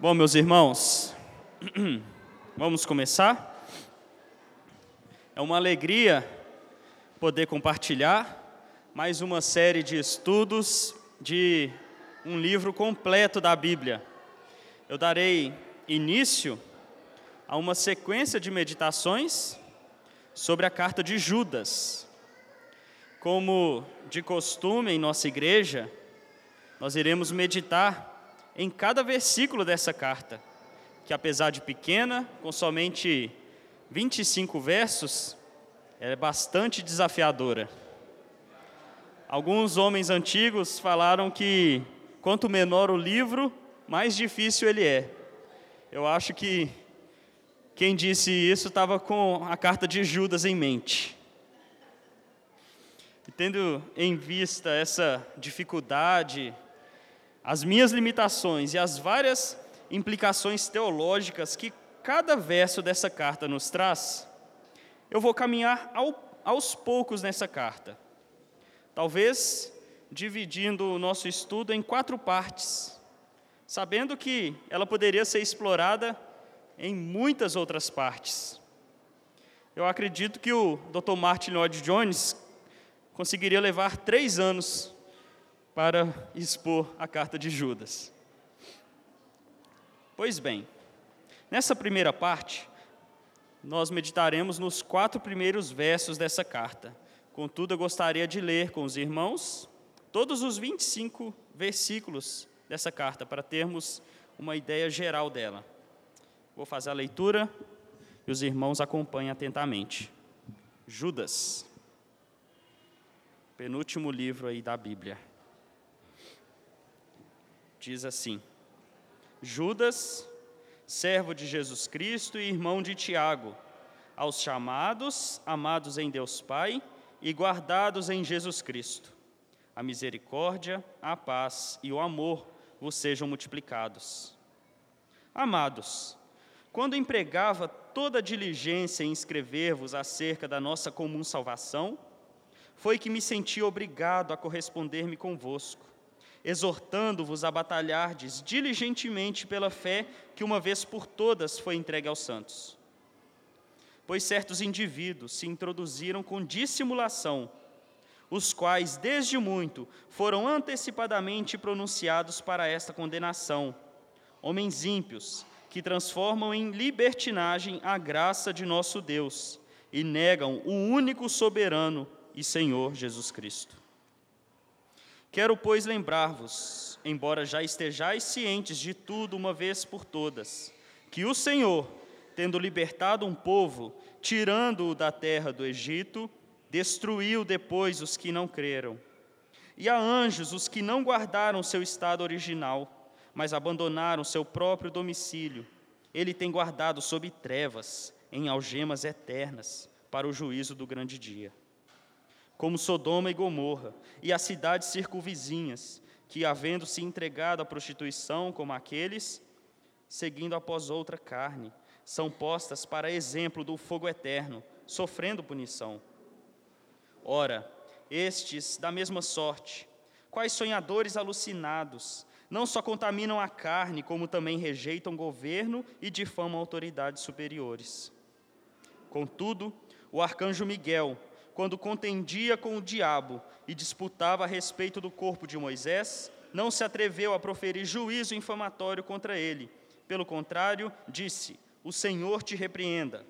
Bom, meus irmãos, vamos começar? É uma alegria poder compartilhar mais uma série de estudos de um livro completo da Bíblia. Eu darei início a uma sequência de meditações sobre a carta de Judas. Como de costume em nossa igreja, nós iremos meditar em cada versículo dessa carta, que apesar de pequena, com somente 25 versos, é bastante desafiadora. Alguns homens antigos falaram que quanto menor o livro, mais difícil ele é. Eu acho que quem disse isso estava com a carta de Judas em mente. E tendo em vista essa dificuldade, as minhas limitações e as várias implicações teológicas que cada verso dessa carta nos traz, eu vou caminhar ao, aos poucos nessa carta. Talvez dividindo o nosso estudo em quatro partes, sabendo que ela poderia ser explorada em muitas outras partes. Eu acredito que o Dr. Martin Lloyd Jones conseguiria levar três anos para expor a carta de Judas. Pois bem, nessa primeira parte, nós meditaremos nos quatro primeiros versos dessa carta. Contudo, eu gostaria de ler com os irmãos todos os 25 versículos dessa carta, para termos uma ideia geral dela. Vou fazer a leitura e os irmãos acompanhem atentamente. Judas, penúltimo livro aí da Bíblia diz assim: Judas, servo de Jesus Cristo e irmão de Tiago, aos chamados, amados em Deus Pai e guardados em Jesus Cristo. A misericórdia, a paz e o amor vos sejam multiplicados. Amados, quando empregava toda diligência em escrever-vos acerca da nossa comum salvação, foi que me senti obrigado a corresponder-me convosco exortando-vos a batalhardes diligentemente pela fé que uma vez por todas foi entregue aos santos. Pois certos indivíduos se introduziram com dissimulação, os quais desde muito foram antecipadamente pronunciados para esta condenação, homens ímpios, que transformam em libertinagem a graça de nosso Deus e negam o único soberano e Senhor Jesus Cristo. Quero, pois, lembrar-vos, embora já estejais cientes de tudo uma vez por todas, que o Senhor, tendo libertado um povo, tirando-o da terra do Egito, destruiu depois os que não creram. E a anjos os que não guardaram seu estado original, mas abandonaram seu próprio domicílio. Ele tem guardado sob trevas, em algemas eternas, para o juízo do grande dia como Sodoma e Gomorra, e as cidades circunvizinhas, que, havendo se entregado à prostituição como aqueles, seguindo após outra carne, são postas para exemplo do fogo eterno, sofrendo punição. Ora, estes, da mesma sorte, quais sonhadores alucinados, não só contaminam a carne, como também rejeitam governo e difamam autoridades superiores. Contudo, o arcanjo Miguel, quando contendia com o diabo e disputava a respeito do corpo de Moisés, não se atreveu a proferir juízo infamatório contra ele. Pelo contrário, disse: O Senhor te repreenda.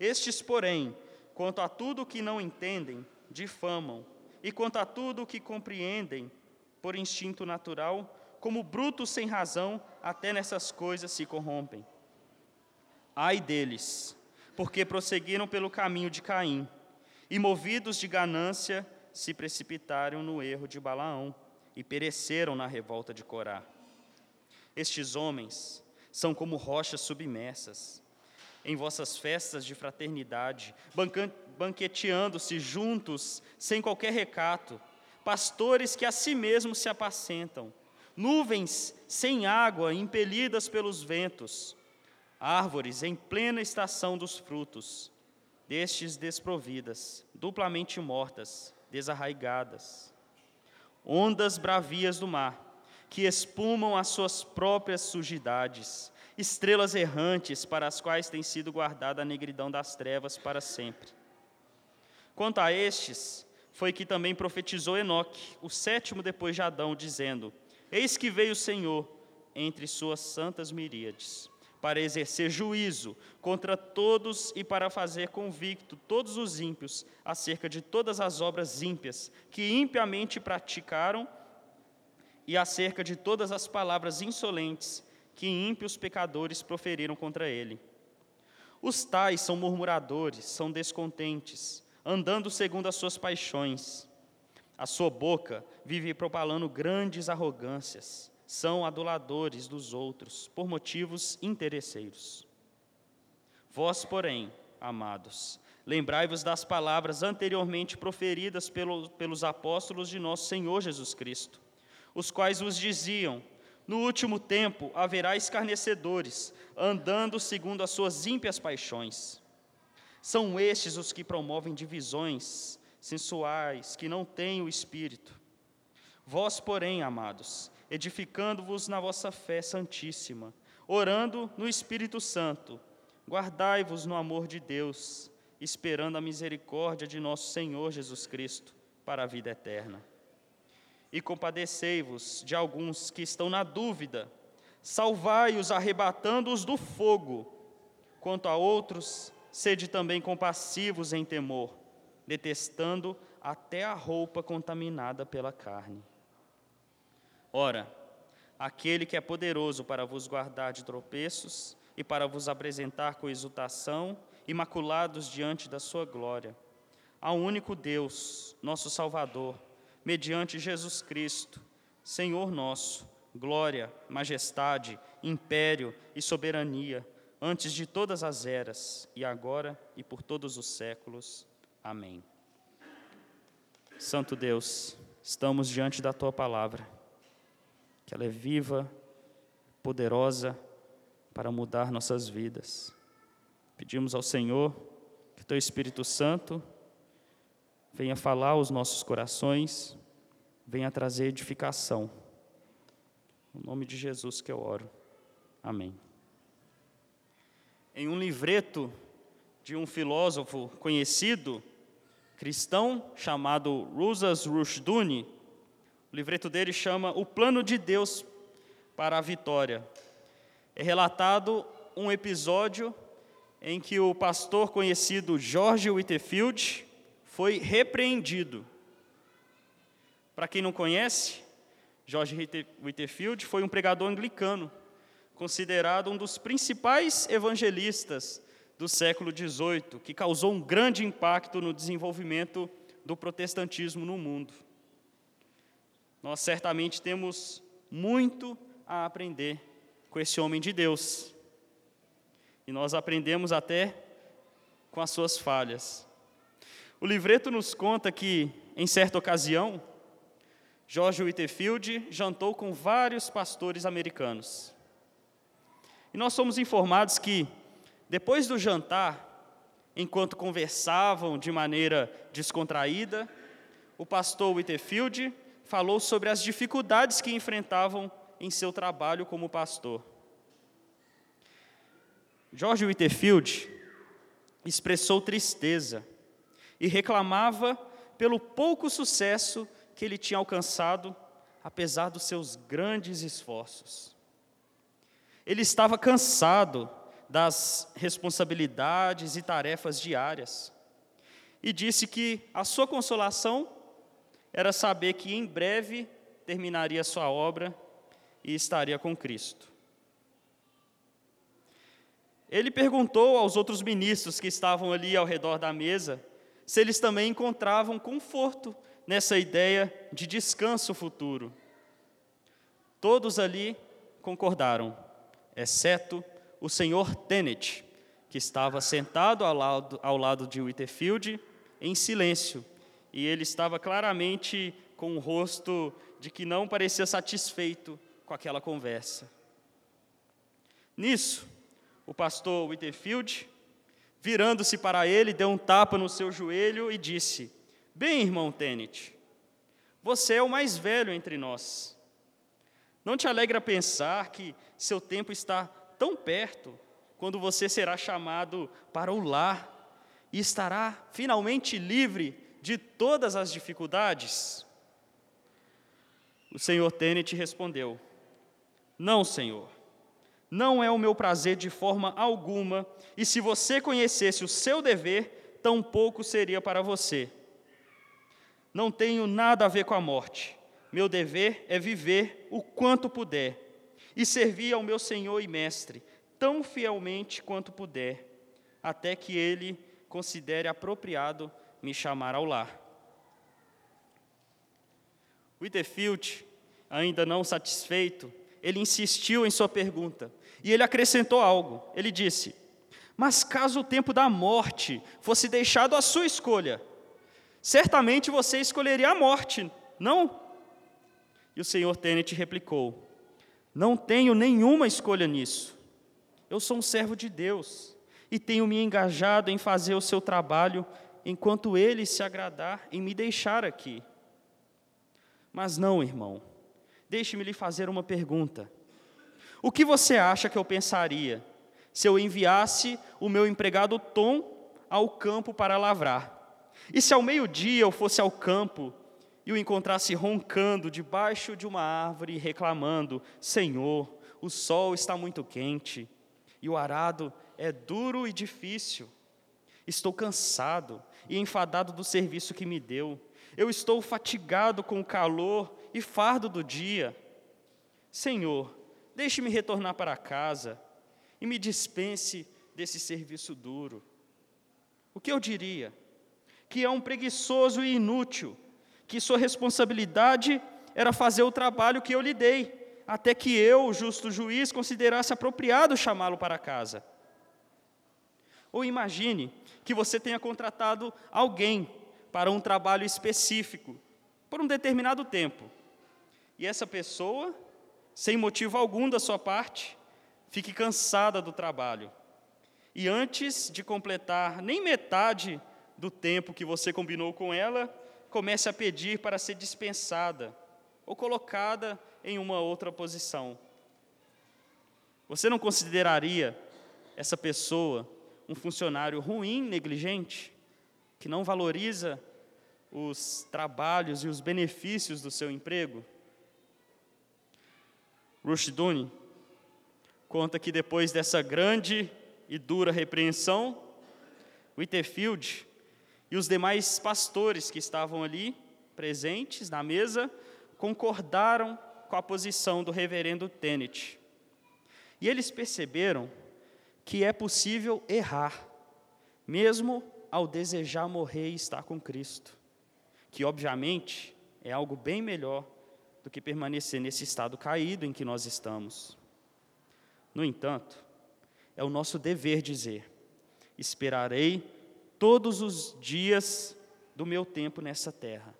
Estes, porém, quanto a tudo o que não entendem, difamam, e quanto a tudo o que compreendem, por instinto natural, como brutos sem razão, até nessas coisas se corrompem. Ai deles, porque prosseguiram pelo caminho de Caim e, movidos de ganância, se precipitaram no erro de Balaão e pereceram na revolta de Corá. Estes homens são como rochas submersas. Em vossas festas de fraternidade, banqueteando-se juntos, sem qualquer recato, pastores que a si mesmos se apacentam, nuvens sem água impelidas pelos ventos, árvores em plena estação dos frutos, destes desprovidas, duplamente mortas, desarraigadas. Ondas bravias do mar, que espumam as suas próprias sujidades, estrelas errantes para as quais tem sido guardada a negridão das trevas para sempre. Quanto a estes, foi que também profetizou Enoque, o sétimo depois de Adão, dizendo: Eis que veio o Senhor entre suas santas miríades, para exercer juízo contra todos e para fazer convicto todos os ímpios acerca de todas as obras ímpias que impiamente praticaram e acerca de todas as palavras insolentes que ímpios pecadores proferiram contra ele. Os tais são murmuradores, são descontentes, andando segundo as suas paixões. A sua boca vive propalando grandes arrogâncias, são aduladores dos outros, por motivos interesseiros. Vós, porém, amados, lembrai-vos das palavras anteriormente proferidas pelo, pelos apóstolos de nosso Senhor Jesus Cristo os quais vos diziam: No último tempo haverá escarnecedores, andando segundo as suas ímpias paixões. São estes os que promovem divisões sensuais, que não têm o espírito. Vós, porém, amados, edificando-vos na vossa fé santíssima, orando no Espírito Santo, guardai-vos no amor de Deus, esperando a misericórdia de nosso Senhor Jesus Cristo para a vida eterna e compadecei-vos de alguns que estão na dúvida, salvai-os arrebatando-os do fogo. Quanto a outros, sede também compassivos em temor, detestando até a roupa contaminada pela carne. Ora, aquele que é poderoso para vos guardar de tropeços e para vos apresentar com exultação, imaculados diante da sua glória, ao único Deus, nosso Salvador, mediante Jesus Cristo, Senhor nosso, glória, majestade, império e soberania, antes de todas as eras, e agora e por todos os séculos. Amém. Santo Deus, estamos diante da tua palavra, que ela é viva, poderosa para mudar nossas vidas. Pedimos ao Senhor que teu Espírito Santo venha falar aos nossos corações, venha trazer edificação. No nome de Jesus que eu oro. Amém. Em um livreto de um filósofo conhecido, cristão, chamado Rusas Rushduni, o livreto dele chama O Plano de Deus para a Vitória. É relatado um episódio em que o pastor conhecido George Whitefield foi repreendido. Para quem não conhece, George Whitefield foi um pregador anglicano, considerado um dos principais evangelistas do século XVIII, que causou um grande impacto no desenvolvimento do protestantismo no mundo. Nós certamente temos muito a aprender com esse homem de Deus. E nós aprendemos até com as suas falhas. O livreto nos conta que, em certa ocasião, George Whitefield jantou com vários pastores americanos. E nós somos informados que, depois do jantar, enquanto conversavam de maneira descontraída, o pastor Whitefield falou sobre as dificuldades que enfrentavam em seu trabalho como pastor. George Whitefield expressou tristeza e reclamava pelo pouco sucesso que ele tinha alcançado, apesar dos seus grandes esforços. Ele estava cansado das responsabilidades e tarefas diárias e disse que a sua consolação era saber que em breve terminaria sua obra e estaria com Cristo. Ele perguntou aos outros ministros que estavam ali ao redor da mesa se eles também encontravam conforto nessa ideia de descanso futuro. Todos ali concordaram, exceto o senhor Tenet, que estava sentado ao lado, ao lado de Whitefield em silêncio, e ele estava claramente com o um rosto de que não parecia satisfeito com aquela conversa. Nisso, o pastor Whitefield Virando-se para ele, deu um tapa no seu joelho e disse: Bem, irmão Tenet, você é o mais velho entre nós. Não te alegra pensar que seu tempo está tão perto, quando você será chamado para o lar e estará finalmente livre de todas as dificuldades? O senhor Tenet respondeu: Não, senhor. Não é o meu prazer de forma alguma, e se você conhecesse o seu dever, tampouco seria para você. Não tenho nada a ver com a morte. Meu dever é viver o quanto puder e servir ao meu Senhor e Mestre tão fielmente quanto puder, até que Ele considere apropriado me chamar ao lar. Whitefield, ainda não satisfeito, ele insistiu em sua pergunta e ele acrescentou algo. Ele disse: Mas caso o tempo da morte fosse deixado à sua escolha, certamente você escolheria a morte, não? E o senhor Tenet replicou: Não tenho nenhuma escolha nisso. Eu sou um servo de Deus e tenho me engajado em fazer o seu trabalho enquanto ele se agradar em me deixar aqui. Mas não, irmão, deixe-me lhe fazer uma pergunta. O que você acha que eu pensaria se eu enviasse o meu empregado Tom ao campo para lavrar? E se ao meio-dia eu fosse ao campo e o encontrasse roncando debaixo de uma árvore, reclamando: Senhor, o sol está muito quente e o arado é duro e difícil. Estou cansado e enfadado do serviço que me deu. Eu estou fatigado com o calor e fardo do dia. Senhor, deixe-me retornar para casa e me dispense desse serviço duro. O que eu diria? Que é um preguiçoso e inútil, que sua responsabilidade era fazer o trabalho que eu lhe dei, até que eu, justo juiz, considerasse apropriado chamá-lo para casa. Ou imagine que você tenha contratado alguém para um trabalho específico, por um determinado tempo, e essa pessoa, sem motivo algum da sua parte, fique cansada do trabalho. E antes de completar nem metade do tempo que você combinou com ela, comece a pedir para ser dispensada ou colocada em uma outra posição. Você não consideraria essa pessoa um funcionário ruim, negligente, que não valoriza os trabalhos e os benefícios do seu emprego? Rushduni conta que depois dessa grande e dura repreensão, Whitefield e os demais pastores que estavam ali presentes na mesa concordaram com a posição do reverendo Tenet. E eles perceberam que é possível errar, mesmo ao desejar morrer e estar com Cristo, que obviamente é algo bem melhor do que permanecer nesse estado caído em que nós estamos. No entanto, é o nosso dever dizer: esperarei todos os dias do meu tempo nessa terra,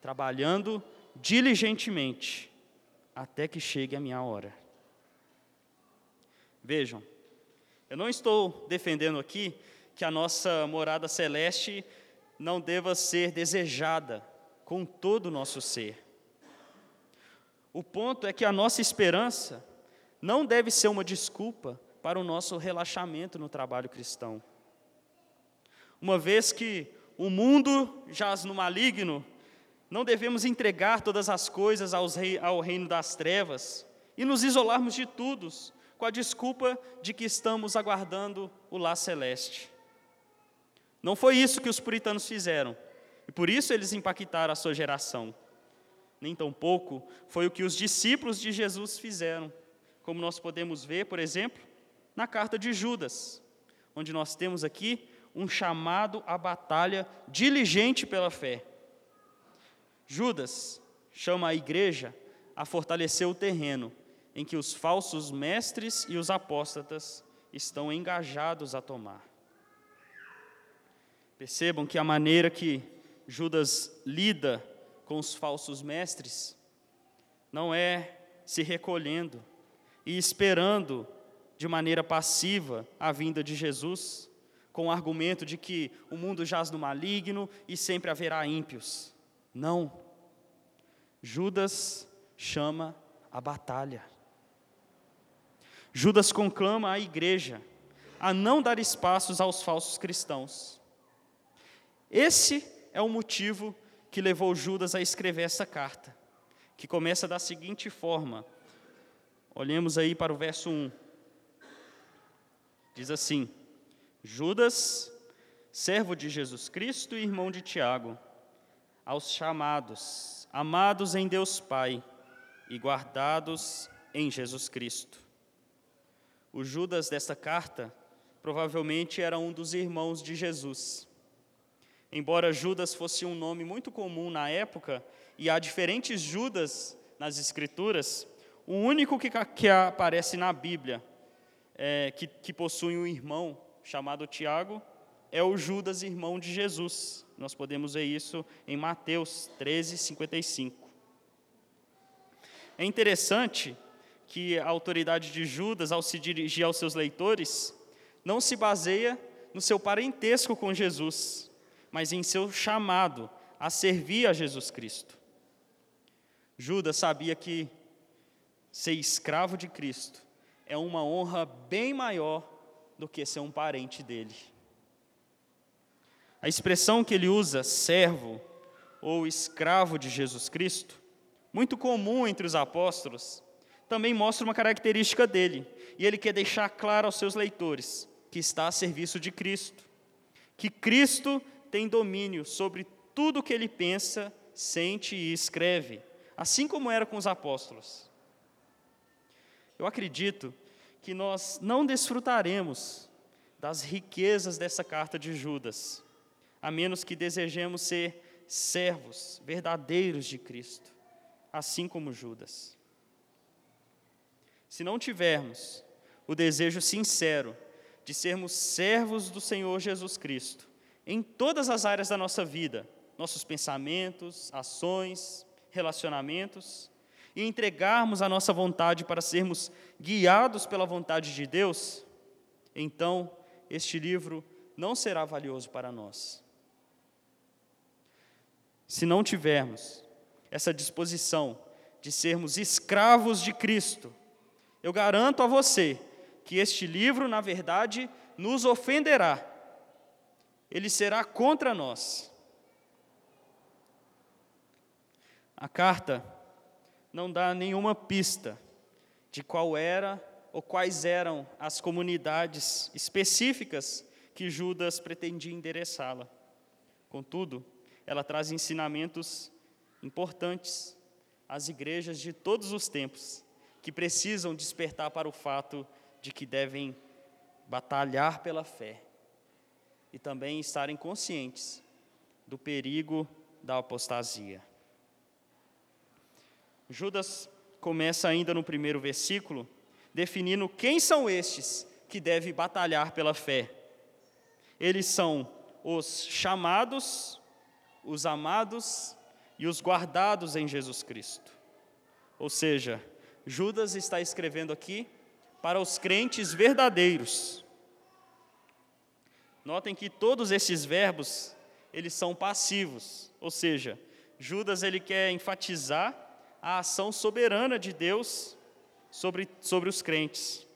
trabalhando diligentemente até que chegue a minha hora. Vejam, eu não estou defendendo aqui que a nossa morada celeste não deva ser desejada com todo o nosso ser. O ponto é que a nossa esperança não deve ser uma desculpa para o nosso relaxamento no trabalho cristão. Uma vez que o mundo jaz no maligno, não devemos entregar todas as coisas ao reino das trevas e nos isolarmos de todos com a desculpa de que estamos aguardando o lá celeste. Não foi isso que os puritanos fizeram, e por isso eles impactaram a sua geração nem tampouco foi o que os discípulos de Jesus fizeram, como nós podemos ver, por exemplo, na carta de Judas, onde nós temos aqui um chamado à batalha diligente pela fé. Judas chama a igreja a fortalecer o terreno em que os falsos mestres e os apóstatas estão engajados a tomar. Percebam que a maneira que Judas lida com os falsos mestres não é se recolhendo e esperando de maneira passiva a vinda de Jesus, com o argumento de que o mundo jaz no maligno e sempre haverá ímpios. Não. Judas chama a batalha. Judas conclama a igreja a não dar espaços aos falsos cristãos. Esse é o motivo que levou Judas a escrever essa carta, que começa da seguinte forma. Olhemos aí para o verso 1. Diz assim: Judas, servo de Jesus Cristo e irmão de Tiago, aos chamados, amados em Deus Pai e guardados em Jesus Cristo. O Judas desta carta provavelmente era um dos irmãos de Jesus. Embora Judas fosse um nome muito comum na época, e há diferentes Judas nas Escrituras, o único que, que aparece na Bíblia é, que, que possui um irmão chamado Tiago, é o Judas, irmão de Jesus. Nós podemos ver isso em Mateus 13, 55. É interessante que a autoridade de Judas, ao se dirigir aos seus leitores, não se baseia no seu parentesco com Jesus, mas em seu chamado a servir a Jesus Cristo. Judas sabia que ser escravo de Cristo é uma honra bem maior do que ser um parente dele. A expressão que ele usa, servo ou escravo de Jesus Cristo, muito comum entre os apóstolos, também mostra uma característica dele, e ele quer deixar claro aos seus leitores que está a serviço de Cristo, que Cristo tem domínio sobre tudo o que ele pensa, sente e escreve, assim como era com os apóstolos. Eu acredito que nós não desfrutaremos das riquezas dessa carta de Judas, a menos que desejemos ser servos verdadeiros de Cristo, assim como Judas. Se não tivermos o desejo sincero de sermos servos do Senhor Jesus Cristo, em todas as áreas da nossa vida, nossos pensamentos, ações, relacionamentos, e entregarmos a nossa vontade para sermos guiados pela vontade de Deus, então este livro não será valioso para nós. Se não tivermos essa disposição de sermos escravos de Cristo, eu garanto a você que este livro, na verdade, nos ofenderá. Ele será contra nós. A carta não dá nenhuma pista de qual era ou quais eram as comunidades específicas que Judas pretendia endereçá-la. Contudo, ela traz ensinamentos importantes às igrejas de todos os tempos, que precisam despertar para o fato de que devem batalhar pela fé e também estarem conscientes do perigo da apostasia. Judas começa ainda no primeiro versículo, definindo quem são estes que devem batalhar pela fé. Eles são os chamados, os amados e os guardados em Jesus Cristo. Ou seja, Judas está escrevendo aqui para os crentes verdadeiros. Notem que todos esses verbos, eles são passivos, ou seja, Judas ele quer enfatizar a ação soberana de Deus sobre, sobre os crentes.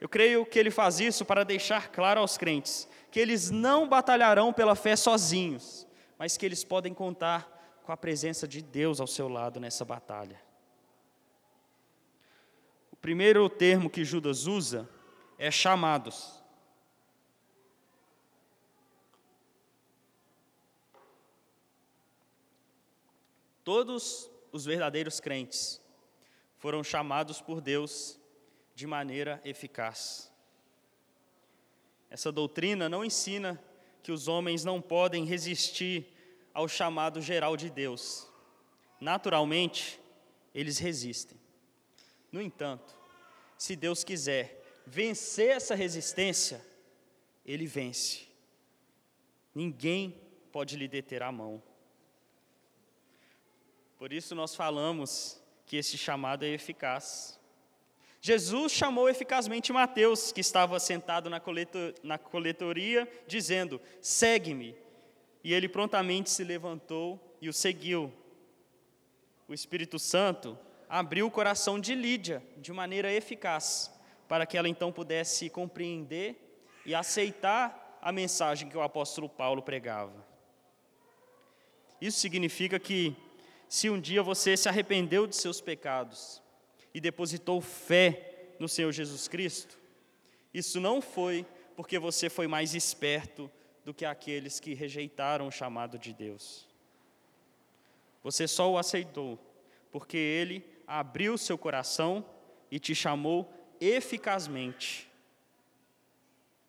Eu creio que ele faz isso para deixar claro aos crentes que eles não batalharão pela fé sozinhos, mas que eles podem contar com a presença de Deus ao seu lado nessa batalha. O primeiro termo que Judas usa é chamados. Todos os verdadeiros crentes foram chamados por Deus de maneira eficaz. Essa doutrina não ensina que os homens não podem resistir ao chamado geral de Deus. Naturalmente, eles resistem. No entanto, se Deus quiser vencer essa resistência, ele vence. Ninguém pode lhe deter a mão. Por isso nós falamos que esse chamado é eficaz. Jesus chamou eficazmente Mateus, que estava sentado na, coletor, na coletoria, dizendo: Segue-me. E ele prontamente se levantou e o seguiu. O Espírito Santo abriu o coração de Lídia de maneira eficaz, para que ela então pudesse compreender e aceitar a mensagem que o apóstolo Paulo pregava. Isso significa que, se um dia você se arrependeu de seus pecados e depositou fé no Senhor Jesus Cristo, isso não foi porque você foi mais esperto do que aqueles que rejeitaram o chamado de Deus. Você só o aceitou porque ele abriu seu coração e te chamou eficazmente.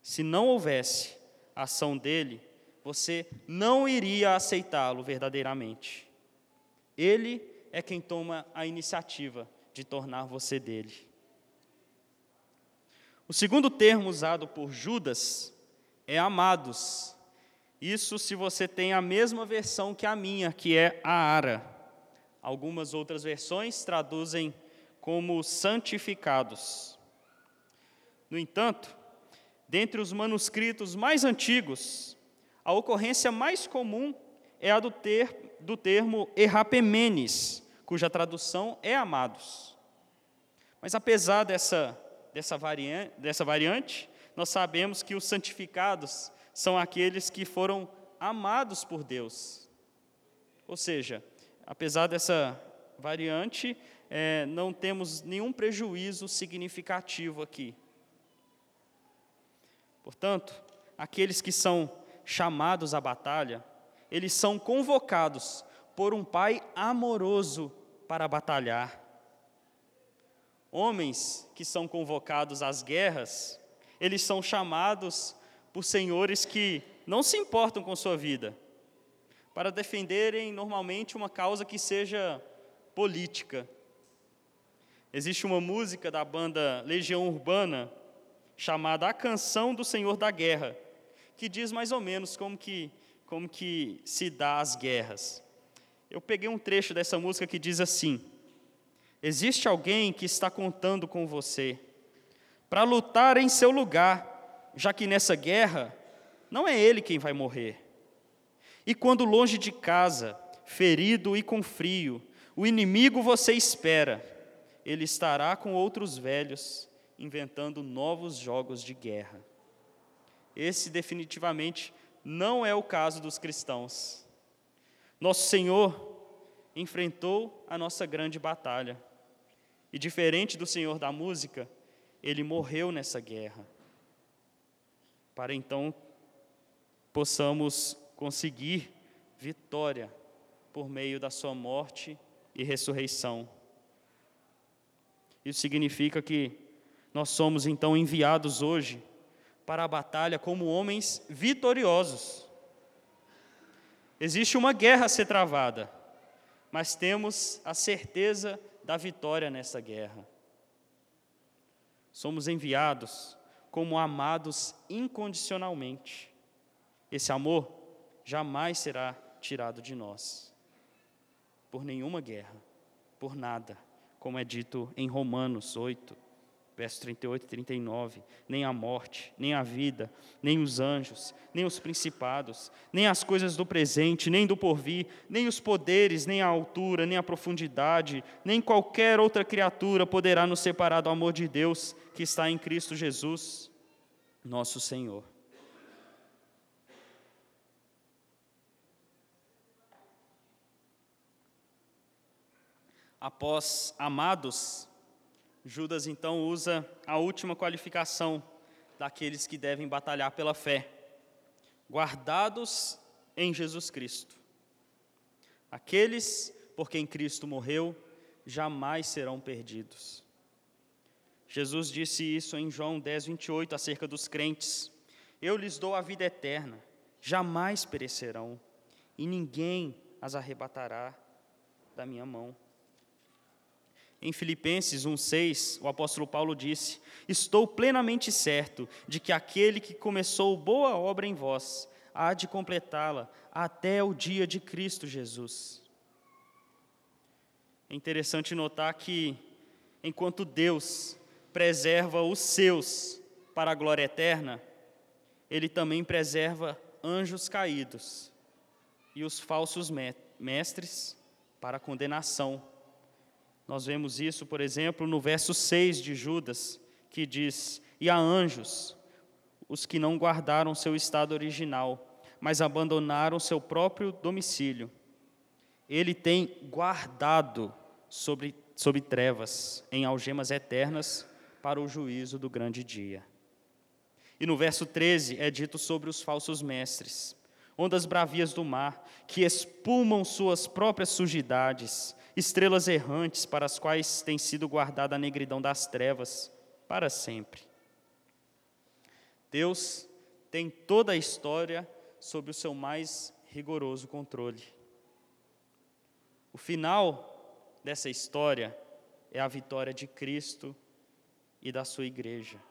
Se não houvesse ação dele, você não iria aceitá-lo verdadeiramente. Ele é quem toma a iniciativa de tornar você dele. O segundo termo usado por Judas é amados. Isso se você tem a mesma versão que a minha, que é a Ara. Algumas outras versões traduzem como santificados. No entanto, dentre os manuscritos mais antigos, a ocorrência mais comum é a do, ter, do termo errapemenes, cuja tradução é amados. Mas apesar dessa, dessa, variante, dessa variante, nós sabemos que os santificados são aqueles que foram amados por Deus. Ou seja, apesar dessa variante, é, não temos nenhum prejuízo significativo aqui. Portanto, aqueles que são chamados à batalha, eles são convocados por um pai amoroso para batalhar. Homens que são convocados às guerras, eles são chamados por senhores que não se importam com sua vida, para defenderem normalmente uma causa que seja política. Existe uma música da banda Legião Urbana chamada A Canção do Senhor da Guerra, que diz mais ou menos como que, como que se dá as guerras. Eu peguei um trecho dessa música que diz assim: Existe alguém que está contando com você para lutar em seu lugar, já que nessa guerra não é ele quem vai morrer. E quando longe de casa, ferido e com frio, o inimigo você espera, ele estará com outros velhos, inventando novos jogos de guerra. Esse definitivamente não é o caso dos cristãos. Nosso Senhor enfrentou a nossa grande batalha. E diferente do Senhor da música, ele morreu nessa guerra. Para então possamos conseguir vitória por meio da sua morte e ressurreição. Isso significa que nós somos então enviados hoje para a batalha como homens vitoriosos. Existe uma guerra a ser travada, mas temos a certeza da vitória nessa guerra. Somos enviados como amados incondicionalmente. Esse amor jamais será tirado de nós, por nenhuma guerra, por nada, como é dito em Romanos 8, versos 38 e 39, nem a morte, nem a vida, nem os anjos, nem os principados, nem as coisas do presente, nem do porvir, nem os poderes, nem a altura, nem a profundidade, nem qualquer outra criatura poderá nos separar do amor de Deus que está em Cristo Jesus, nosso Senhor. Após amados, Judas então usa a última qualificação daqueles que devem batalhar pela fé: guardados em Jesus Cristo. Aqueles por quem Cristo morreu jamais serão perdidos. Jesus disse isso em João 10, 28, acerca dos crentes: Eu lhes dou a vida eterna, jamais perecerão, e ninguém as arrebatará da minha mão. Em Filipenses 1,6, o apóstolo Paulo disse: Estou plenamente certo de que aquele que começou boa obra em vós há de completá-la até o dia de Cristo Jesus. É interessante notar que, enquanto Deus preserva os seus para a glória eterna, Ele também preserva anjos caídos e os falsos mestres para a condenação Nós vemos isso, por exemplo, no verso 6 de Judas, que diz: E há anjos, os que não guardaram seu estado original, mas abandonaram seu próprio domicílio. Ele tem guardado sobre, sobre trevas, em algemas eternas, para o juízo do grande dia. E no verso 13 é dito sobre os falsos mestres, ondas bravias do mar, que espumam suas próprias sujidades, estrelas errantes para as quais tem sido guardada a negridão das trevas para sempre. Deus tem toda a história sob o seu mais rigoroso controle. O final dessa história é a vitória de Cristo e da sua igreja,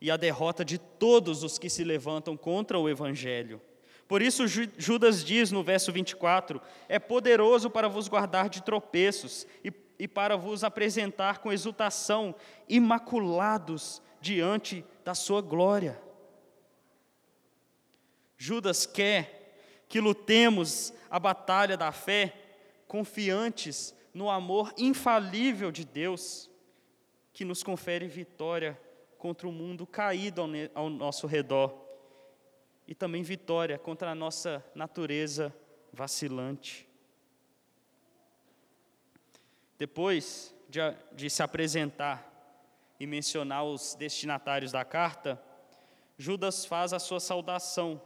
e a derrota de todos os que se levantam contra o Evangelho. Por isso, Judas diz no verso 24: É poderoso para vos guardar de tropeços e, e para vos apresentar com exultação, imaculados diante da sua glória. Judas quer que lutemos a batalha da fé confiantes no amor infalível de Deus, que nos confere vitória contra o mundo caído ao nosso redor, e também vitória contra a nossa natureza vacilante. Depois de, de se apresentar e mencionar os destinatários da carta, Judas faz a sua saudação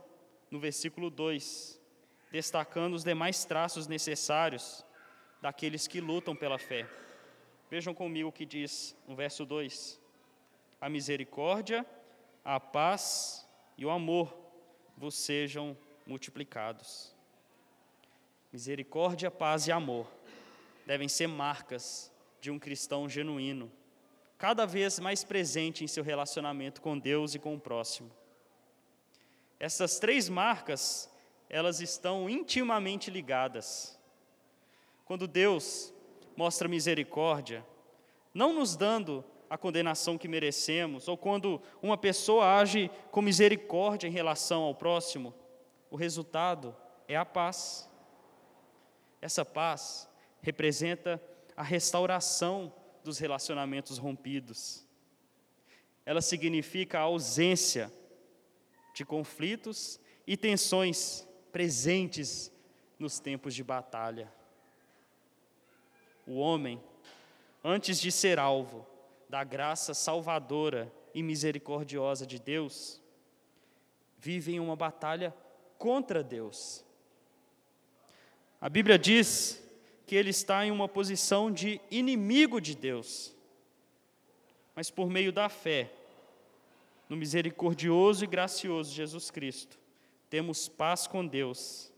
no versículo 2, destacando os demais traços necessários daqueles que lutam pela fé. Vejam comigo o que diz no verso 2: A misericórdia, a paz e o amor vos sejam multiplicados. Misericórdia, paz e amor devem ser marcas de um cristão genuíno, cada vez mais presente em seu relacionamento com Deus e com o próximo. Essas três marcas, elas estão intimamente ligadas. Quando Deus mostra misericórdia, não nos dando a condenação que merecemos, ou quando uma pessoa age com misericórdia em relação ao próximo, o resultado é a paz. Essa paz representa a restauração dos relacionamentos rompidos. Ela significa a ausência de conflitos e tensões presentes nos tempos de batalha. O homem, antes de ser alvo da graça salvadora e misericordiosa de Deus, vive em uma batalha contra Deus. A Bíblia diz que ele está em uma posição de inimigo de Deus, mas por meio da fé, no misericordioso e gracioso Jesus Cristo, temos paz com Deus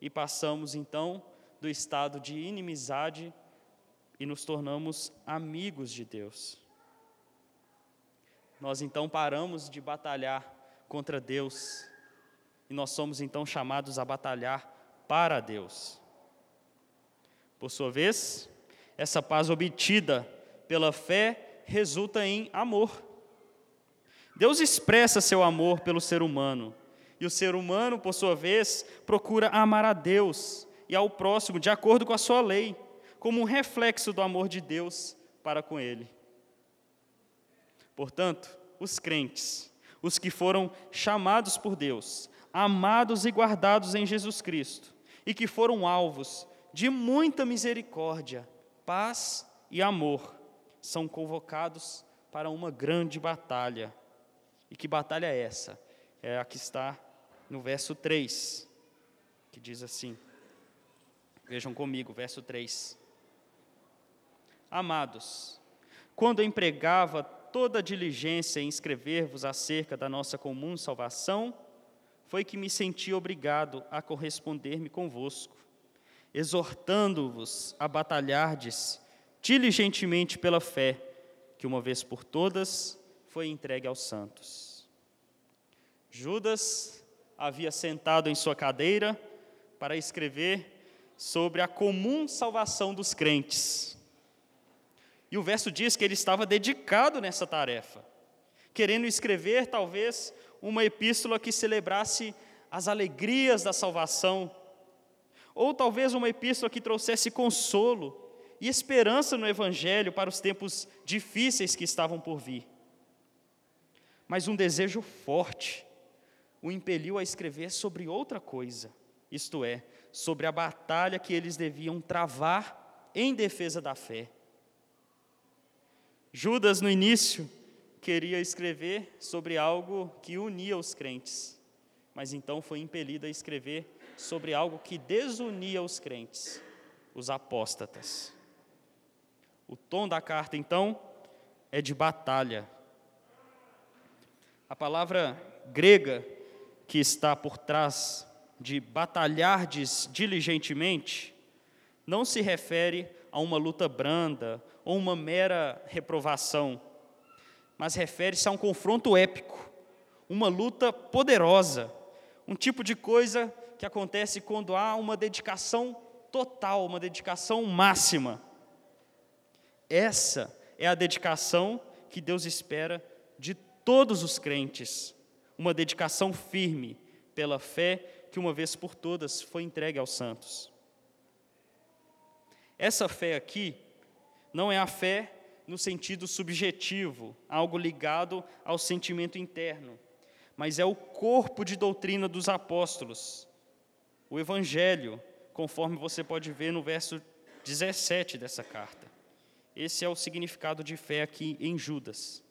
e passamos então do estado de inimizade e nos tornamos amigos de Deus. Nós então paramos de batalhar contra Deus e nós somos então chamados a batalhar para Deus. Por sua vez, essa paz obtida pela fé resulta em amor. Deus expressa seu amor pelo ser humano, e o ser humano, por sua vez, procura amar a Deus e ao próximo de acordo com a sua lei, como um reflexo do amor de Deus para com ele. Portanto, os crentes, os que foram chamados por Deus, amados e guardados em Jesus Cristo, e que foram alvos de muita misericórdia, paz e amor, são convocados para uma grande batalha e que batalha é essa? É a que está no verso 3, que diz assim: Vejam comigo, verso 3. Amados, quando empregava toda diligência em escrever-vos acerca da nossa comum salvação, foi que me senti obrigado a corresponder-me convosco, exortando-vos a batalhardes diligentemente pela fé, que uma vez por todas foi entregue aos santos. Judas havia sentado em sua cadeira para escrever sobre a comum salvação dos crentes. E o verso diz que ele estava dedicado nessa tarefa, querendo escrever talvez uma epístola que celebrasse as alegrias da salvação, ou talvez uma epístola que trouxesse consolo e esperança no Evangelho para os tempos difíceis que estavam por vir. Mas um desejo forte o impeliu a escrever sobre outra coisa, isto é, sobre a batalha que eles deviam travar em defesa da fé. Judas, no início, queria escrever sobre algo que unia os crentes, mas então foi impelido a escrever sobre algo que desunia os crentes, os apóstatas. O tom da carta, então, é de batalha. A palavra grega que está por trás de batalhardes diligentemente não se refere a uma luta branda ou uma mera reprovação, mas refere-se a um confronto épico, uma luta poderosa, um tipo de coisa que acontece quando há uma dedicação total, uma dedicação máxima. Essa é a dedicação que Deus espera de todos os crentes, uma dedicação firme pela fé que uma vez por todas foi entregue aos santos. Essa fé aqui não é a fé no sentido subjetivo, algo ligado ao sentimento interno, mas é o corpo de doutrina dos apóstolos, o Evangelho, conforme você pode ver no verso 17 dessa carta. Esse é o significado de fé aqui em Judas.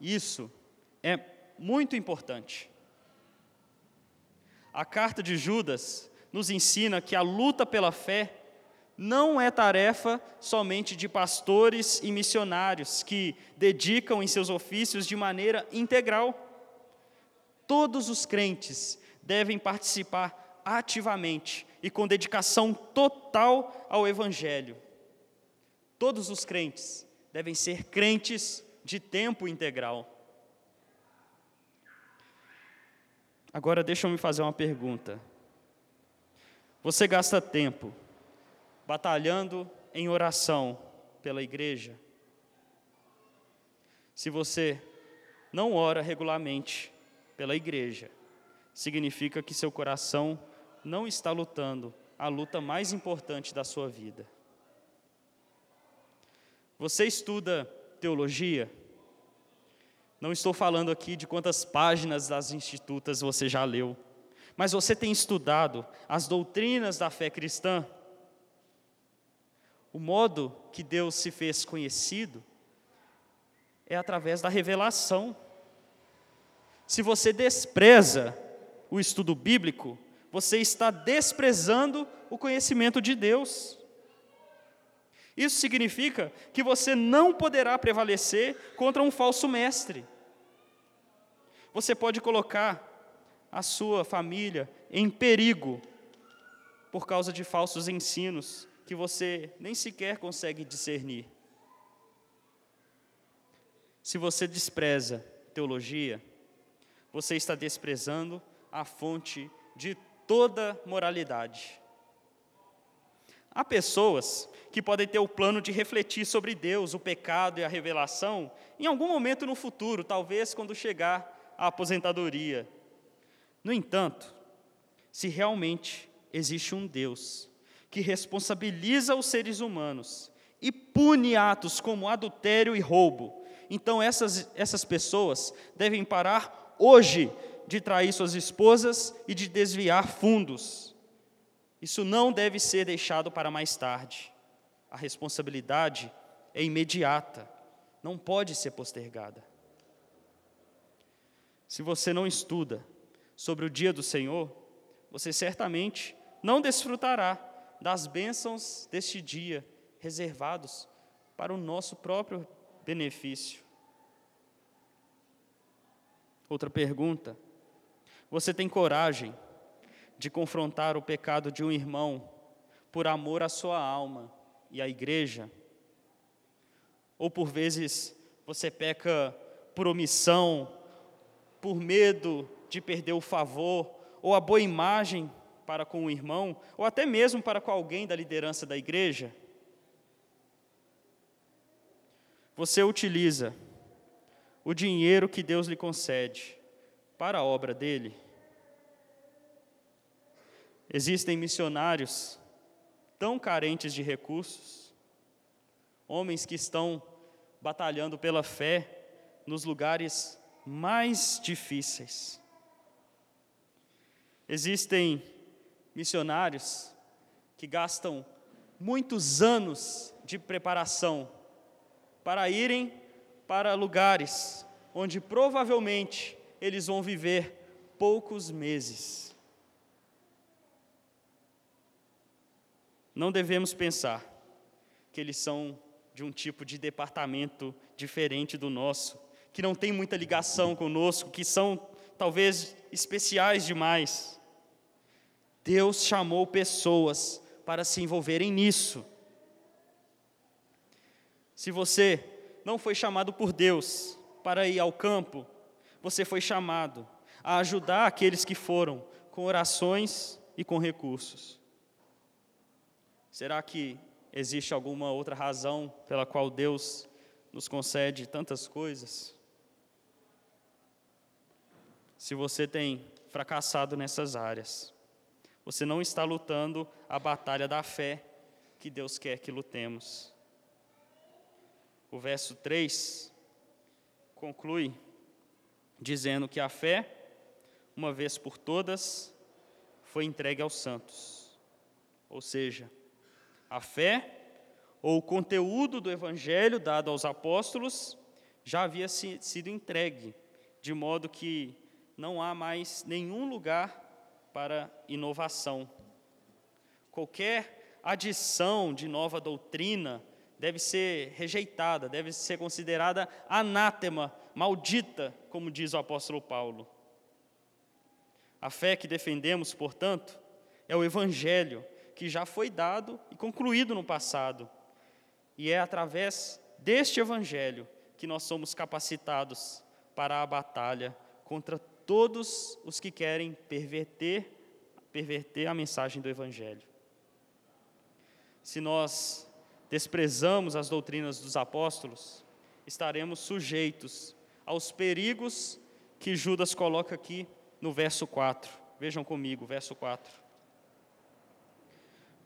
Isso é muito importante. A carta de Judas nos ensina que a luta pela fé não é tarefa somente de pastores e missionários que dedicam em seus ofícios de maneira integral. Todos os crentes devem participar ativamente e com dedicação total ao Evangelho. Todos os crentes devem ser crentes de tempo integral. Agora deixa eu me fazer uma pergunta. Você gasta tempo batalhando em oração pela igreja. Se você não ora regularmente pela igreja, significa que seu coração não está lutando a luta mais importante da sua vida. Você estuda teologia? Não estou falando aqui de quantas páginas das institutas você já leu, mas você tem estudado as doutrinas da fé cristã? O modo que Deus se fez conhecido é através da revelação. Se você despreza o estudo bíblico, você está desprezando o conhecimento de Deus. Isso significa que você não poderá prevalecer contra um falso mestre. Você pode colocar a sua família em perigo por causa de falsos ensinos que você nem sequer consegue discernir. Se você despreza teologia, você está desprezando a fonte de toda moralidade. Há pessoas que podem ter o plano de refletir sobre Deus, o pecado e a revelação em algum momento no futuro, talvez quando chegar a aposentadoria. No entanto, se realmente existe um Deus que responsabiliza os seres humanos e pune atos como adultério e roubo. Então, essas, essas pessoas devem parar hoje de trair suas esposas e de desviar fundos. Isso não deve ser deixado para mais tarde. A responsabilidade é imediata, não pode ser postergada. Se você não estuda sobre o dia do Senhor, você certamente não desfrutará das bênçãos deste dia, reservados para o nosso próprio benefício. Outra pergunta: você tem coragem de confrontar o pecado de um irmão por amor à sua alma e à igreja? Ou por vezes você peca por omissão, por medo de perder o favor ou a boa imagem para com o irmão, ou até mesmo para com alguém da liderança da igreja, você utiliza o dinheiro que Deus lhe concede para a obra dele. Existem missionários tão carentes de recursos, homens que estão batalhando pela fé nos lugares mais difíceis. Existem missionários que gastam muitos anos de preparação para irem para lugares onde provavelmente eles vão viver poucos meses. Não devemos pensar que eles são de um tipo de departamento diferente do nosso, que não tem muita ligação conosco, que são talvez especiais demais. Deus chamou pessoas para se envolverem nisso. Se você não foi chamado por Deus para ir ao campo, você foi chamado a ajudar aqueles que foram com orações e com recursos. Será que existe alguma outra razão pela qual Deus nos concede tantas coisas? Se você tem fracassado nessas áreas, você não está lutando a batalha da fé que Deus quer que lutemos. O verso 3 conclui dizendo que a fé, uma vez por todas, foi entregue aos santos. Ou seja, a fé ou o conteúdo do evangelho dado aos apóstolos já havia sido entregue, de modo que não há mais nenhum lugar para inovação. Qualquer adição de nova doutrina deve ser rejeitada, deve ser considerada anátema, maldita, como diz o apóstolo Paulo. A fé que defendemos, portanto, é o evangelho que já foi dado e concluído no passado. E é através deste evangelho que nós somos capacitados para a batalha contra todos os que querem perverter, perverter a mensagem do evangelho. Se nós desprezamos as doutrinas dos apóstolos, estaremos sujeitos aos perigos que Judas coloca aqui no verso 4. Vejam comigo, verso 4.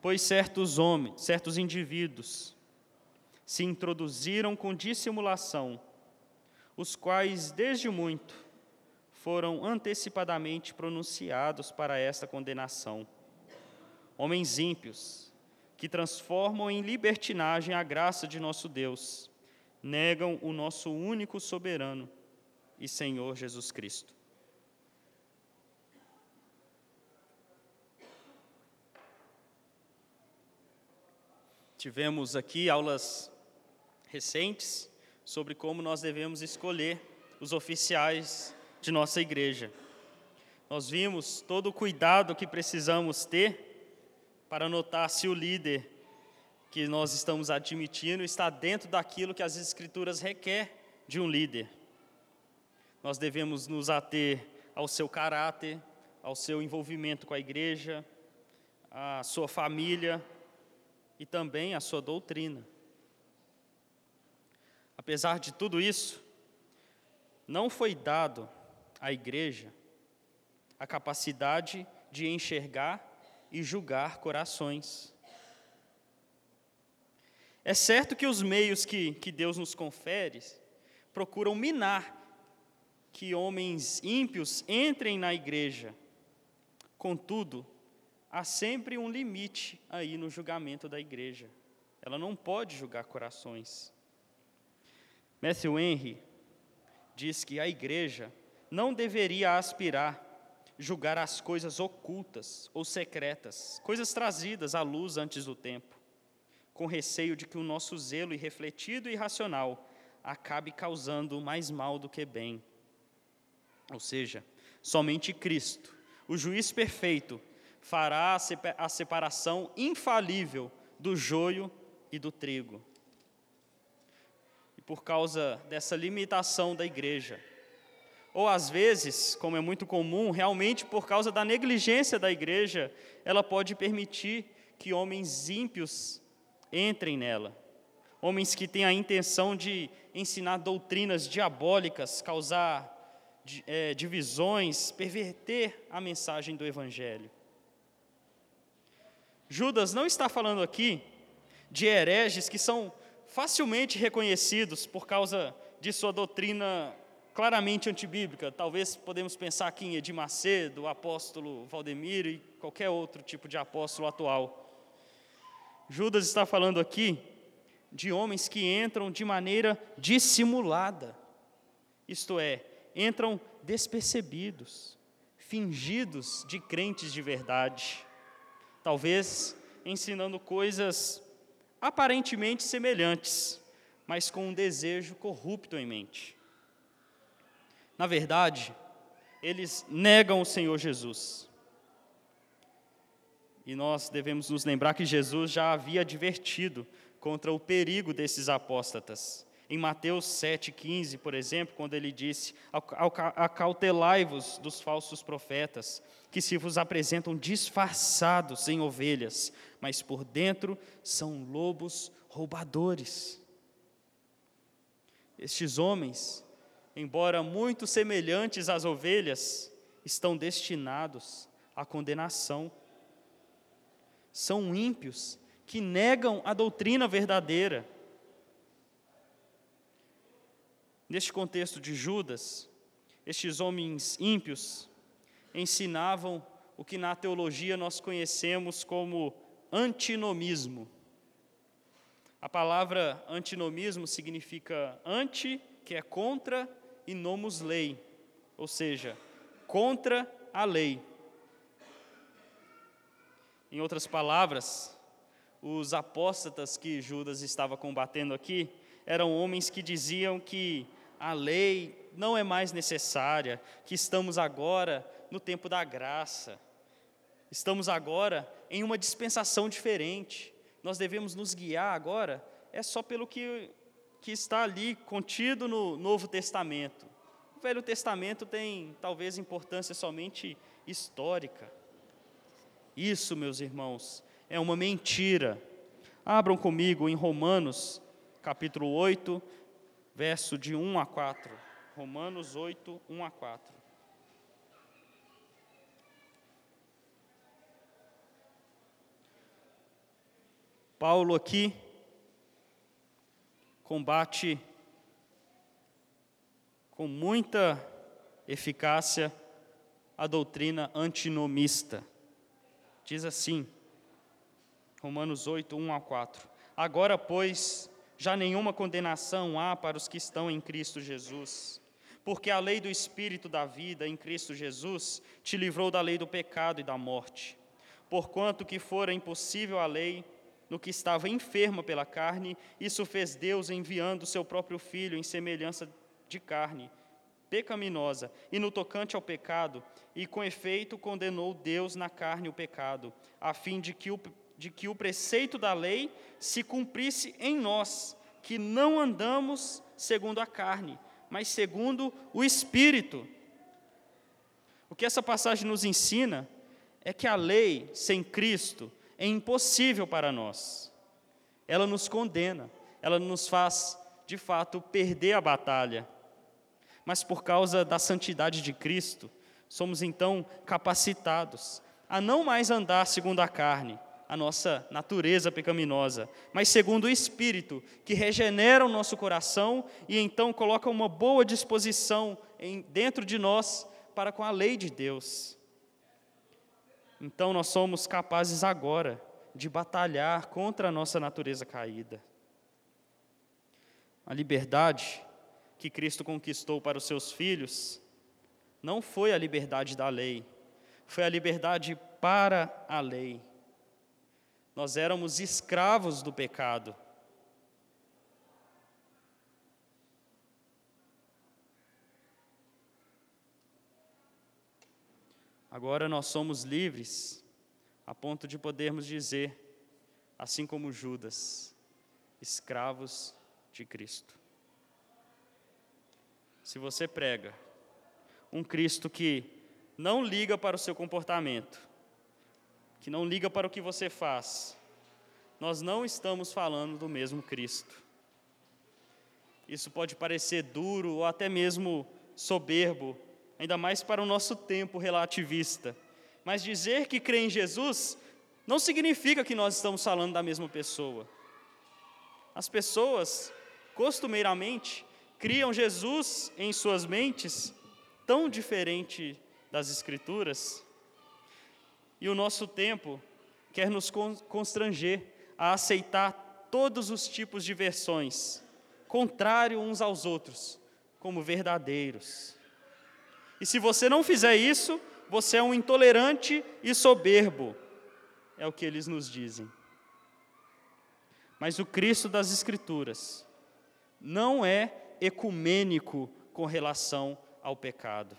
Pois certos homens, certos indivíduos, se introduziram com dissimulação, os quais desde muito foram antecipadamente pronunciados para esta condenação. Homens ímpios, que transformam em libertinagem a graça de nosso Deus, negam o nosso único soberano e Senhor Jesus Cristo. Tivemos aqui aulas recentes sobre como nós devemos escolher os oficiais de nossa igreja. Nós vimos todo o cuidado que precisamos ter para notar se o líder que nós estamos admitindo está dentro daquilo que as Escrituras requer de um líder. Nós devemos nos ater ao seu caráter, ao seu envolvimento com a igreja, à sua família e também à sua doutrina. Apesar de tudo isso, não foi dado à igreja a capacidade de enxergar e julgar corações. É certo que os meios que, que Deus nos confere procuram minar que homens ímpios entrem na igreja. Contudo, há sempre um limite aí no julgamento da igreja. Ela não pode julgar corações. Matthew Henry diz que a igreja não deveria aspirar julgar as coisas ocultas ou secretas, coisas trazidas à luz antes do tempo, com receio de que o nosso zelo irrefletido e irracional acabe causando mais mal do que bem. Ou seja, somente Cristo, o juiz perfeito, fará a separação infalível do joio e do trigo. E por causa dessa limitação da igreja, ou às vezes, como é muito comum, realmente por causa da negligência da igreja, ela pode permitir que homens ímpios entrem nela. Homens que têm a intenção de ensinar doutrinas diabólicas, causar é, divisões, perverter a mensagem do Evangelho. Judas não está falando aqui de hereges que são facilmente reconhecidos por causa de sua doutrina claramente antibíblica. Talvez podemos pensar aqui em Edir Macedo, o apóstolo Valdemiro e qualquer outro tipo de apóstolo atual. Judas está falando aqui de homens que entram de maneira dissimulada, isto é, entram despercebidos, fingidos de crentes de verdade, talvez ensinando coisas aparentemente semelhantes, mas com um desejo corrupto em mente. Na verdade, eles negam o Senhor Jesus. E nós devemos nos lembrar que Jesus já havia advertido contra o perigo desses apóstatas. Em Mateus 7,15, por exemplo, quando ele disse: Acautelai-vos dos falsos profetas, que se vos apresentam disfarçados em ovelhas, mas por dentro são lobos roubadores. Estes homens, embora muito semelhantes às ovelhas, estão destinados à condenação. São ímpios que negam a doutrina verdadeira. Neste contexto de Judas, estes homens ímpios ensinavam o que na teologia nós conhecemos como antinomismo. A palavra antinomismo significa anti, que é contra, e nomus lei, ou seja, contra a lei. Em outras palavras, os apóstatas que Judas estava combatendo aqui eram homens que diziam que a lei não é mais necessária, que estamos agora no tempo da graça, estamos agora em uma dispensação diferente, nós devemos nos guiar agora, é só pelo que, que está ali contido no Novo Testamento. O Velho Testamento tem talvez importância somente histórica. Isso, meus irmãos, é uma mentira. Abram comigo em Romanos, capítulo 8, verso de 1 a 4. Romanos 8, 1 a 4. Paulo aqui combate com muita eficácia a doutrina antinomista. Diz assim, Romanos 8, 1 a 4. Agora, pois, já nenhuma condenação há para os que estão em Cristo Jesus. Porque a lei do Espírito da vida em Cristo Jesus te livrou da lei do pecado e da morte. Porquanto que fora impossível a lei, no que estava enferma pela carne, isso fez Deus enviando seu próprio Filho em semelhança de carne, pecaminosa, e no tocante ao pecado, e com efeito condenou Deus na carne o pecado, a fim de que o de que o preceito da lei se cumprisse em nós, que não andamos segundo a carne, mas segundo o Espírito. O que essa passagem nos ensina é que a lei sem Cristo é impossível para nós. Ela nos condena, ela nos faz, de fato, perder a batalha. Mas por causa da santidade de Cristo, somos então capacitados a não mais andar segundo a carne, a nossa natureza pecaminosa, mas segundo o Espírito, que regenera o nosso coração e então coloca uma boa disposição em, dentro de nós para com a lei de Deus. Então nós somos capazes agora de batalhar contra a nossa natureza caída. A liberdade que Cristo conquistou para os seus filhos não foi a liberdade da lei, foi a liberdade para a lei. Nós éramos escravos do pecado. Agora nós somos livres, a ponto de podermos dizer, assim como Judas, escravos de Cristo. Se você prega um Cristo que não liga para o seu comportamento, que não liga para o que você faz, nós não estamos falando do mesmo Cristo. Isso pode parecer duro ou até mesmo soberbo, ainda mais para o nosso tempo relativista. Mas dizer que crê em Jesus não significa que nós estamos falando da mesma pessoa. As pessoas, costumeiramente, criam Jesus em suas mentes tão diferente das Escrituras, e o nosso tempo quer nos constranger a aceitar todos os tipos de versões, contrário uns aos outros, como verdadeiros. E se você não fizer isso, você é um intolerante e soberbo, é o que eles nos dizem. Mas o Cristo das Escrituras não é ecumênico com relação ao pecado.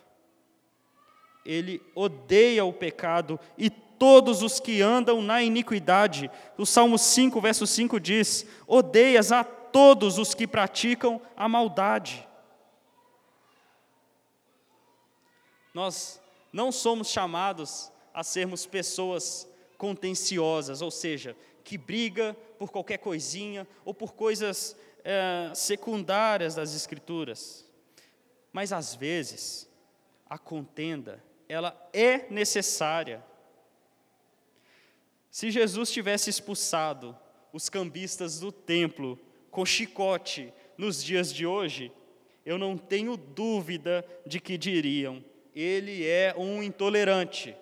Ele odeia o pecado e todos os que andam na iniquidade. O Salmo 5, verso 5 diz: Odeias a todos os que praticam a maldade. Nós não somos chamados a sermos pessoas contenciosas, ou seja, que briga por qualquer coisinha ou por coisas é, secundárias das Escrituras. Mas às vezes a contenda ela é necessária. Se Jesus tivesse expulsado os cambistas do templo com chicote nos dias de hoje, eu não tenho dúvida de que diriam: ele é um intolerante.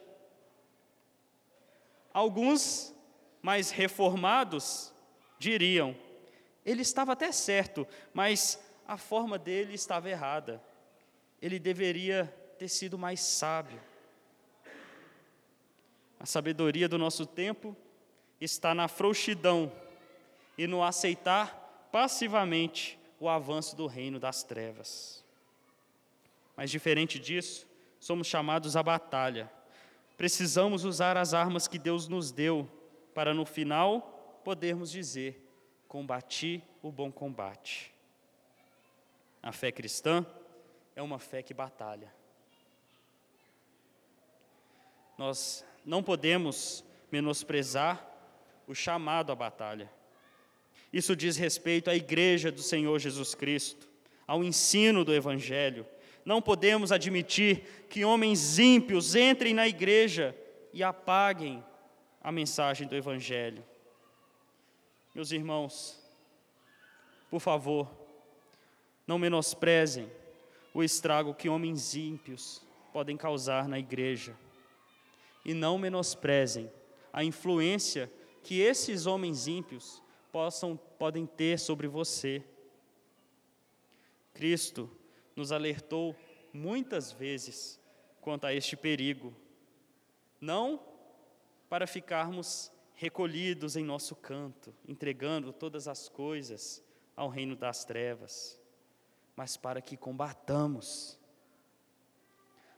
Alguns mais reformados diriam: ele estava até certo, mas a forma dele estava errada. Ele deveria ter sido mais sábio. A sabedoria do nosso tempo está na frouxidão e no aceitar passivamente o avanço do reino das trevas. Mas diferente disso, somos chamados à batalha. Precisamos usar as armas que Deus nos deu para no final podermos dizer: combati o bom combate. A fé cristã é uma fé que batalha. Nós não podemos menosprezar o chamado à batalha. Isso diz respeito à igreja do Senhor Jesus Cristo, ao ensino do Evangelho. Não podemos admitir que homens ímpios entrem na igreja e apaguem a mensagem do Evangelho. Meus irmãos, por favor, não menosprezem o estrago que homens ímpios podem causar na igreja e não menosprezem a influência que esses homens ímpios possam podem ter sobre você. Cristo nos alertou muitas vezes quanto a este perigo, não para ficarmos recolhidos em nosso canto, entregando todas as coisas ao reino das trevas, mas para que combatamos.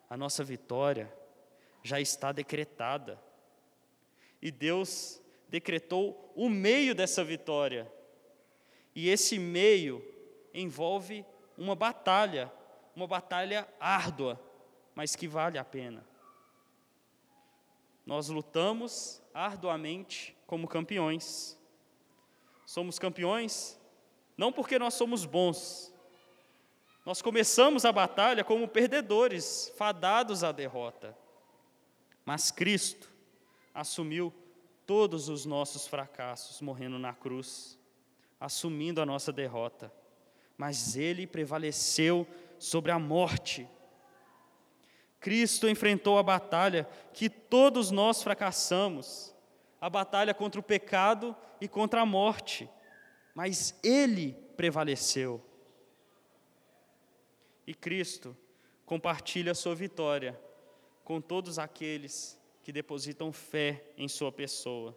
A nossa vitória já está decretada. E Deus decretou o meio dessa vitória. E esse meio envolve uma batalha, uma batalha árdua, mas que vale a pena. Nós lutamos arduamente como campeões. Somos campeões não porque nós somos bons. Nós começamos a batalha como perdedores, fadados à derrota. Mas Cristo assumiu todos os nossos fracassos, morrendo na cruz, assumindo a nossa derrota. Mas Ele prevaleceu sobre a morte. Cristo enfrentou a batalha que todos nós fracassamos, a batalha contra o pecado e contra a morte, mas Ele prevaleceu. E Cristo compartilha a sua vitória com todos aqueles que depositam fé em Sua pessoa.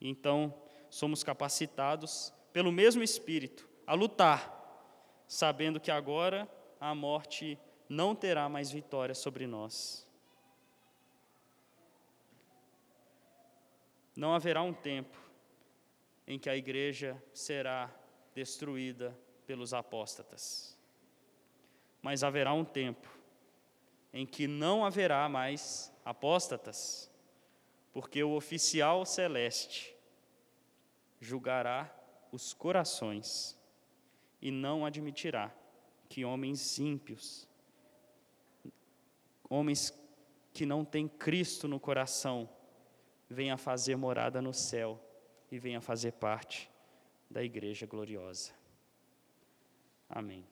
Então, somos capacitados pelo mesmo Espírito a lutar, sabendo que agora a morte não terá mais vitória sobre nós. Não haverá um tempo em que a igreja será destruída pelos apóstatas, mas haverá um tempo em que não haverá mais apóstatas, porque o oficial celeste julgará os corações e não admitirá que homens ímpios, homens que não têm Cristo no coração, venha fazer morada no céu e venha fazer parte da igreja gloriosa. Amém.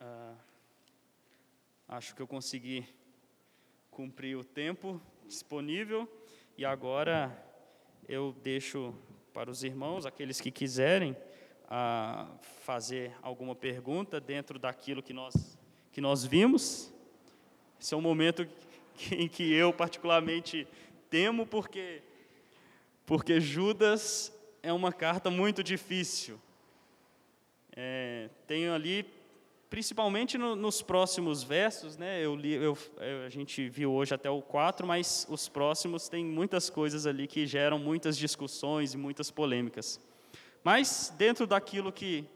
Ah, acho que eu consegui cumprir o tempo disponível e agora eu deixo para os irmãos, aqueles que quiserem, a fazer alguma pergunta dentro daquilo que nós, que nós vimos. Esse é um momento em que eu particularmente temo, porque, porque Judas é uma carta muito difícil. É, tenho ali, principalmente no, nos próximos versos, né, eu li, eu, a gente viu hoje até o 4, mas os próximos tem muitas coisas ali que geram muitas discussões e muitas polêmicas. Mas, dentro daquilo que,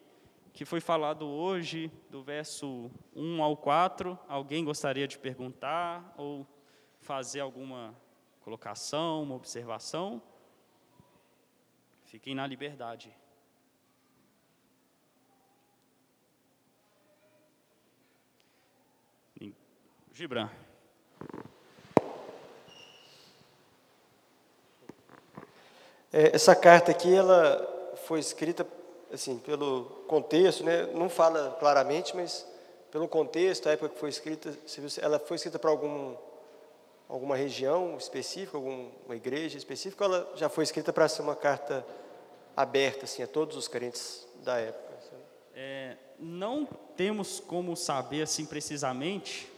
que foi falado hoje, do verso 1 ao 4, alguém gostaria de perguntar ou fazer alguma colocação, uma observação? Fiquem na liberdade. Gibran. É, essa carta aqui, ela foi escrita assim pelo contexto, né? Não fala claramente, mas pelo contexto, a época que foi escrita, ela foi escrita para algum alguma região específica, alguma igreja específica, ou ela já foi escrita para ser uma carta aberta assim a todos os crentes da época? É, não temos como saber assim precisamente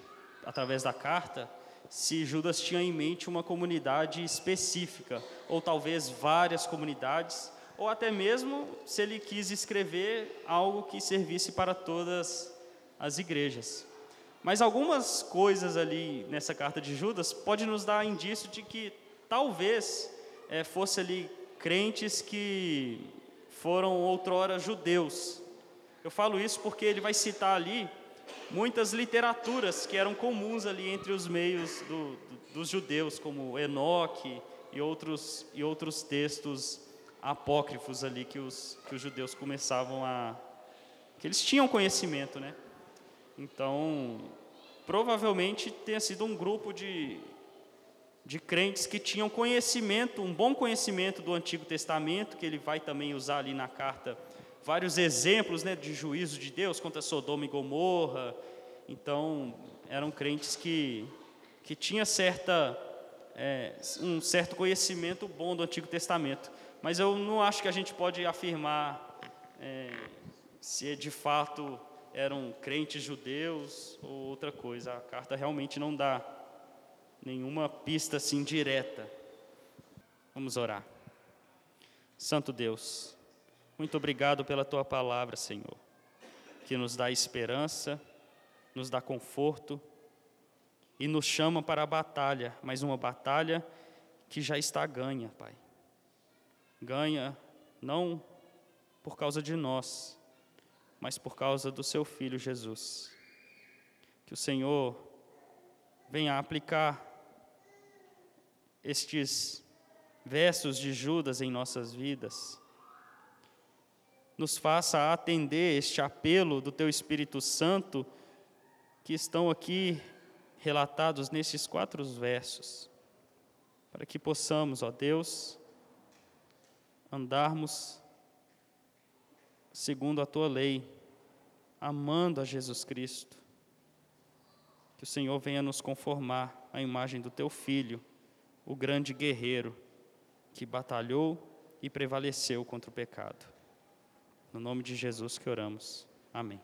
através da carta se Judas tinha em mente uma comunidade específica ou talvez várias comunidades ou até mesmo se ele quis escrever algo que servisse para todas as igrejas. Mas algumas coisas ali nessa carta de Judas pode nos dar indício de que talvez é, fosse ali crentes que foram outrora judeus. Eu falo isso porque ele vai citar ali muitas literaturas que eram comuns ali entre os meios do, do, dos judeus, como Enoque e outros, e outros textos apócrifos ali que os, que os judeus começavam a. que eles tinham conhecimento, né? Então, provavelmente tenha sido um grupo de, de crentes que tinham conhecimento, um bom conhecimento do Antigo Testamento, que ele vai também usar ali na carta vários exemplos né, de juízo de Deus contra Sodoma e Gomorra. Então, eram crentes que, que tinham certa, é, um certo conhecimento bom do Antigo Testamento. Mas eu não acho que a gente pode afirmar é, se de fato eram crentes judeus ou outra coisa. A carta realmente não dá nenhuma pista assim direta. Vamos orar. Santo Deus, muito obrigado pela tua palavra, Senhor, que nos dá esperança, nos dá conforto e nos chama para a batalha, mas uma batalha que já está ganha, Pai ganha não por causa de nós, mas por causa do seu filho Jesus. Que o Senhor venha aplicar estes versos de Judas em nossas vidas, nos faça atender este apelo do Teu Espírito Santo que estão aqui relatados nesses quatro versos, para que possamos, ó Deus, andarmos segundo a tua lei, amando a Jesus Cristo. Que o Senhor venha nos conformar à imagem do teu filho, o grande guerreiro que batalhou e prevaleceu contra o pecado. No nome de Jesus que oramos. Amém.